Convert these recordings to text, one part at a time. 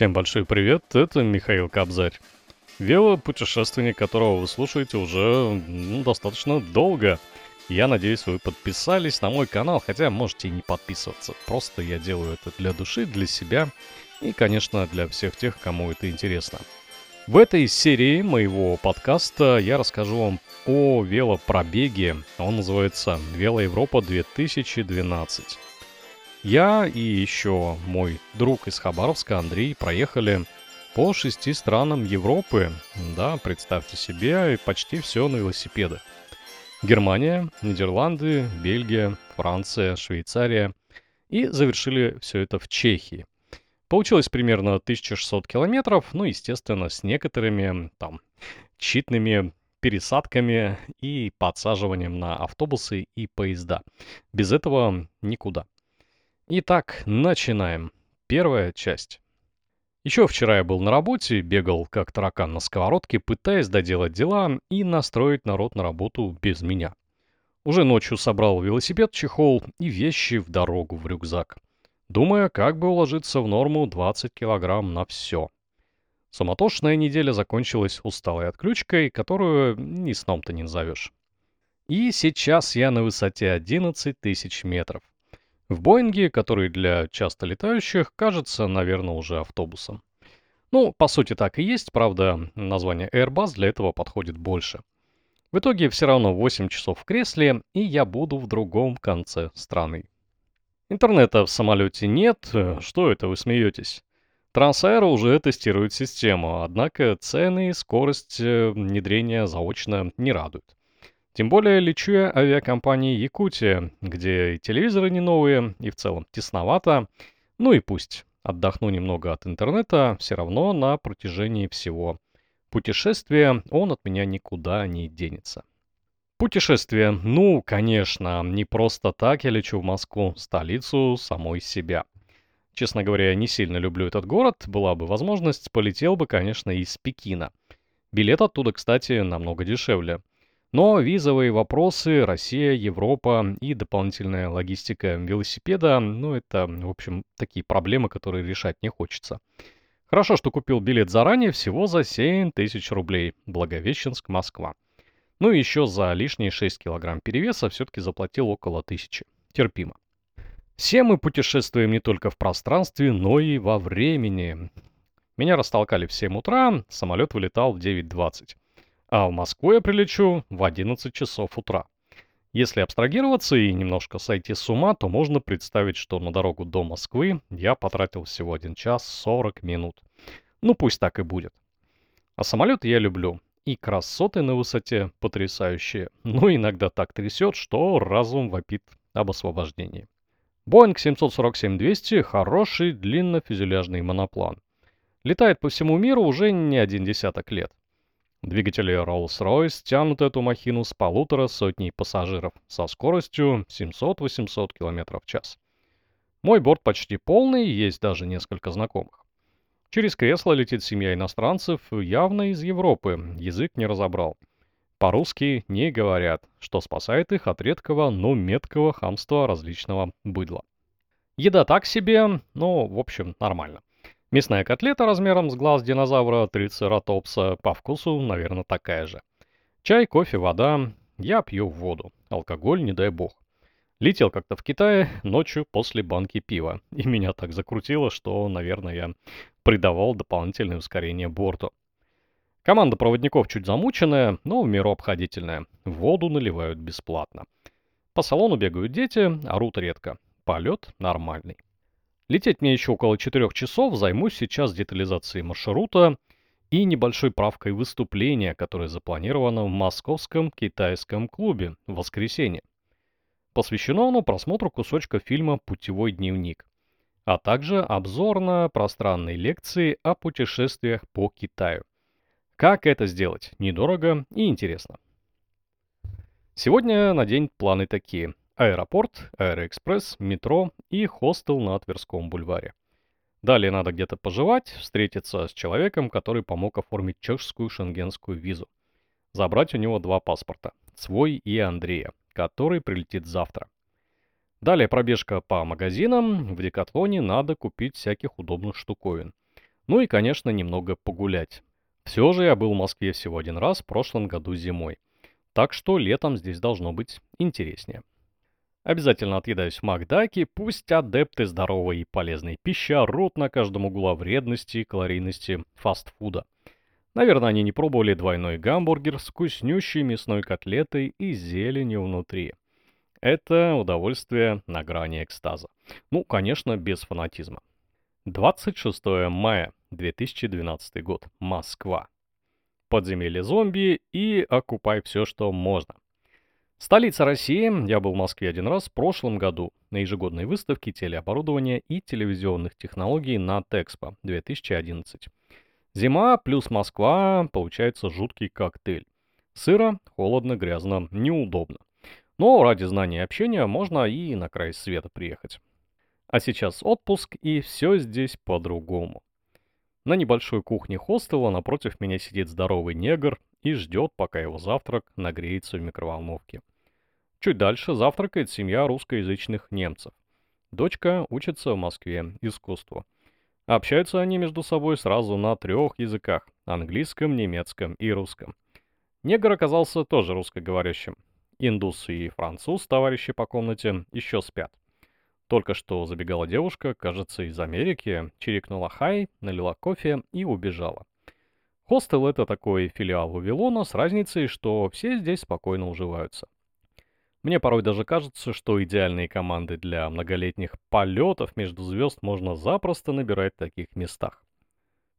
Всем большой привет, это Михаил Кобзарь. Велопутешественник, которого вы слушаете уже ну, достаточно долго. Я надеюсь, вы подписались на мой канал, хотя можете и не подписываться. Просто я делаю это для души, для себя и, конечно, для всех тех, кому это интересно. В этой серии моего подкаста я расскажу вам о велопробеге. Он называется «Вело Европа 2012». Я и еще мой друг из Хабаровска Андрей проехали по шести странам Европы. Да, представьте себе, почти все на велосипедах. Германия, Нидерланды, Бельгия, Франция, Швейцария. И завершили все это в Чехии. Получилось примерно 1600 километров, ну, естественно, с некоторыми там читными пересадками и подсаживанием на автобусы и поезда. Без этого никуда. Итак, начинаем. Первая часть. Еще вчера я был на работе, бегал как таракан на сковородке, пытаясь доделать дела и настроить народ на работу без меня. Уже ночью собрал велосипед, чехол и вещи в дорогу в рюкзак, думая, как бы уложиться в норму 20 килограмм на все. Суматошная неделя закончилась усталой отключкой, которую ни сном-то не назовешь. И сейчас я на высоте 11 тысяч метров. В Боинге, который для часто летающих, кажется, наверное, уже автобусом. Ну, по сути так и есть, правда, название Airbus для этого подходит больше. В итоге все равно 8 часов в кресле, и я буду в другом конце страны. Интернета в самолете нет, что это вы смеетесь? Трансаэро уже тестирует систему, однако цены и скорость э, внедрения заочно не радуют. Тем более лечу я авиакомпании Якутия, где и телевизоры не новые, и в целом тесновато. Ну и пусть. Отдохну немного от интернета, все равно на протяжении всего путешествия он от меня никуда не денется. Путешествие. Ну, конечно, не просто так я лечу в Москву, столицу самой себя. Честно говоря, я не сильно люблю этот город. Была бы возможность, полетел бы, конечно, из Пекина. Билет оттуда, кстати, намного дешевле. Но визовые вопросы, Россия, Европа и дополнительная логистика велосипеда, ну это, в общем, такие проблемы, которые решать не хочется. Хорошо, что купил билет заранее, всего за 7 тысяч рублей. Благовещенск, Москва. Ну и еще за лишние 6 килограмм перевеса все-таки заплатил около тысячи. Терпимо. Все мы путешествуем не только в пространстве, но и во времени. Меня растолкали в 7 утра, самолет вылетал в 9.20 а в Москву я прилечу в 11 часов утра. Если абстрагироваться и немножко сойти с ума, то можно представить, что на дорогу до Москвы я потратил всего 1 час 40 минут. Ну пусть так и будет. А самолет я люблю. И красоты на высоте потрясающие. Но иногда так трясет, что разум вопит об освобождении. Boeing 747-200 – хороший длиннофюзеляжный моноплан. Летает по всему миру уже не один десяток лет. Двигатели Rolls-Royce тянут эту махину с полутора сотней пассажиров со скоростью 700-800 км в час. Мой борт почти полный, есть даже несколько знакомых. Через кресло летит семья иностранцев, явно из Европы, язык не разобрал. По-русски не говорят, что спасает их от редкого, но меткого хамства различного быдла. Еда так себе, но, в общем, нормально. Мясная котлета размером с глаз динозавра трицератопса по вкусу, наверное, такая же. Чай, кофе, вода. Я пью воду. Алкоголь, не дай бог. Летел как-то в Китае ночью после банки пива. И меня так закрутило, что, наверное, я придавал дополнительное ускорение борту. Команда проводников чуть замученная, но в меру обходительная. Воду наливают бесплатно. По салону бегают дети, орут редко. Полет нормальный. Лететь мне еще около 4 часов, займусь сейчас детализацией маршрута и небольшой правкой выступления, которое запланировано в Московском китайском клубе в воскресенье. Посвящено оно просмотру кусочка фильма «Путевой дневник», а также обзорно-пространной лекции о путешествиях по Китаю. Как это сделать? Недорого и интересно. Сегодня на день планы такие. Аэропорт, Аэроэкспресс, метро и хостел на Тверском бульваре. Далее надо где-то пожевать, встретиться с человеком, который помог оформить чешскую шенгенскую визу. Забрать у него два паспорта, свой и Андрея, который прилетит завтра. Далее пробежка по магазинам. В Декатлоне надо купить всяких удобных штуковин. Ну и, конечно, немного погулять. Все же я был в Москве всего один раз в прошлом году зимой. Так что летом здесь должно быть интереснее. Обязательно отъедаюсь в Макдаке, пусть адепты здоровой и полезной пищи орут на каждом углу о вредности и калорийности фастфуда. Наверное, они не пробовали двойной гамбургер с вкуснющей мясной котлетой и зеленью внутри. Это удовольствие на грани экстаза. Ну, конечно, без фанатизма. 26 мая 2012 год. Москва. Подземелье зомби и окупай все, что можно. Столица России. Я был в Москве один раз в прошлом году на ежегодной выставке телеоборудования и телевизионных технологий на Тэкспо 2011. Зима плюс Москва получается жуткий коктейль. Сыро, холодно, грязно, неудобно. Но ради знания и общения можно и на край света приехать. А сейчас отпуск, и все здесь по-другому. На небольшой кухне хостела напротив меня сидит здоровый негр и ждет, пока его завтрак нагреется в микроволновке. Чуть дальше завтракает семья русскоязычных немцев. Дочка учится в Москве искусству. Общаются они между собой сразу на трех языках – английском, немецком и русском. Негр оказался тоже русскоговорящим. Индус и француз, товарищи по комнате, еще спят. Только что забегала девушка, кажется, из Америки, чирикнула хай, налила кофе и убежала. Хостел — это такой филиал Вавилона с разницей, что все здесь спокойно уживаются. Мне порой даже кажется, что идеальные команды для многолетних полетов между звезд можно запросто набирать в таких местах.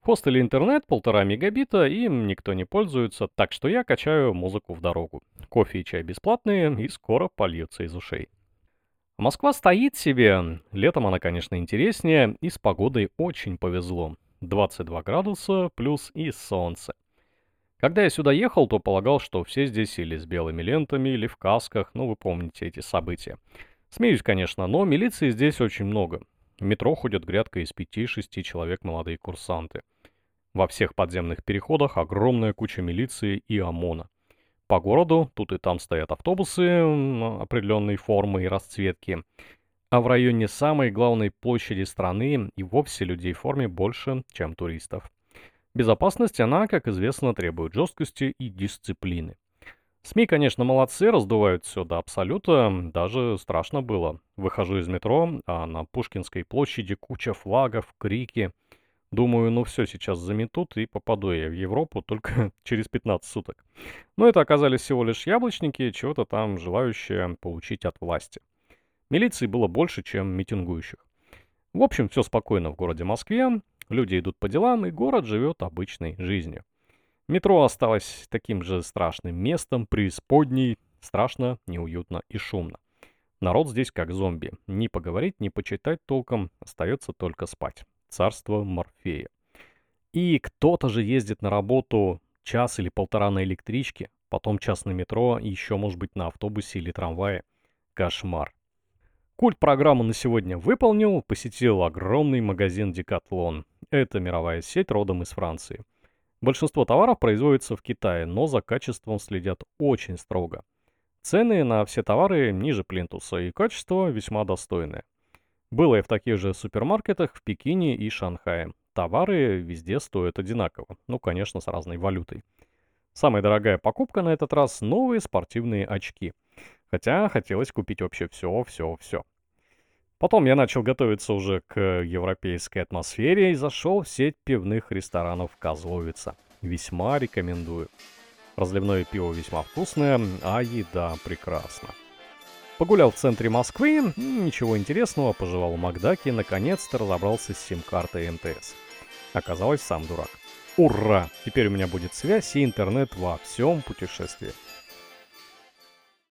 В хостеле интернет полтора мегабита, им никто не пользуется, так что я качаю музыку в дорогу. Кофе и чай бесплатные, и скоро польются из ушей. Москва стоит себе. Летом она, конечно, интереснее, и с погодой очень повезло. 22 градуса плюс и солнце. Когда я сюда ехал, то полагал, что все здесь или с белыми лентами, или в касках, ну вы помните эти события. Смеюсь, конечно, но милиции здесь очень много. В метро ходят грядка из пяти-шести человек молодые курсанты. Во всех подземных переходах огромная куча милиции и ОМОНа. По городу тут и там стоят автобусы определенной формы и расцветки. А в районе самой главной площади страны и вовсе людей в форме больше, чем туристов. Безопасность, она, как известно, требует жесткости и дисциплины. СМИ, конечно, молодцы, раздувают все до абсолюта, даже страшно было. Выхожу из метро, а на Пушкинской площади куча флагов, крики. Думаю, ну все, сейчас заметут и попаду я в Европу только через 15 суток. Но это оказались всего лишь яблочники, чего-то там желающие получить от власти. Милиции было больше, чем митингующих. В общем, все спокойно в городе Москве. Люди идут по делам, и город живет обычной жизнью. Метро осталось таким же страшным местом, преисподней, страшно, неуютно и шумно. Народ здесь как зомби. Ни поговорить, ни почитать толком, остается только спать. Царство Морфея. И кто-то же ездит на работу час или полтора на электричке, потом час на метро еще, может быть, на автобусе или трамвае. Кошмар. Культ программу на сегодня выполнил, посетил огромный магазин Decathlon. Это мировая сеть родом из Франции. Большинство товаров производится в Китае, но за качеством следят очень строго. Цены на все товары ниже плинтуса и качество весьма достойное. Было и в таких же супермаркетах в Пекине и Шанхае. Товары везде стоят одинаково, ну, конечно, с разной валютой. Самая дорогая покупка на этот раз – новые спортивные очки. Хотя хотелось купить вообще все, все, все. Потом я начал готовиться уже к европейской атмосфере и зашел в сеть пивных ресторанов Козловица. Весьма рекомендую. Разливное пиво весьма вкусное, а еда прекрасна. Погулял в центре Москвы, ничего интересного, пожевал в Макдаке и наконец-то разобрался с сим-картой МТС. Оказалось, сам дурак. Ура! Теперь у меня будет связь и интернет во всем путешествии.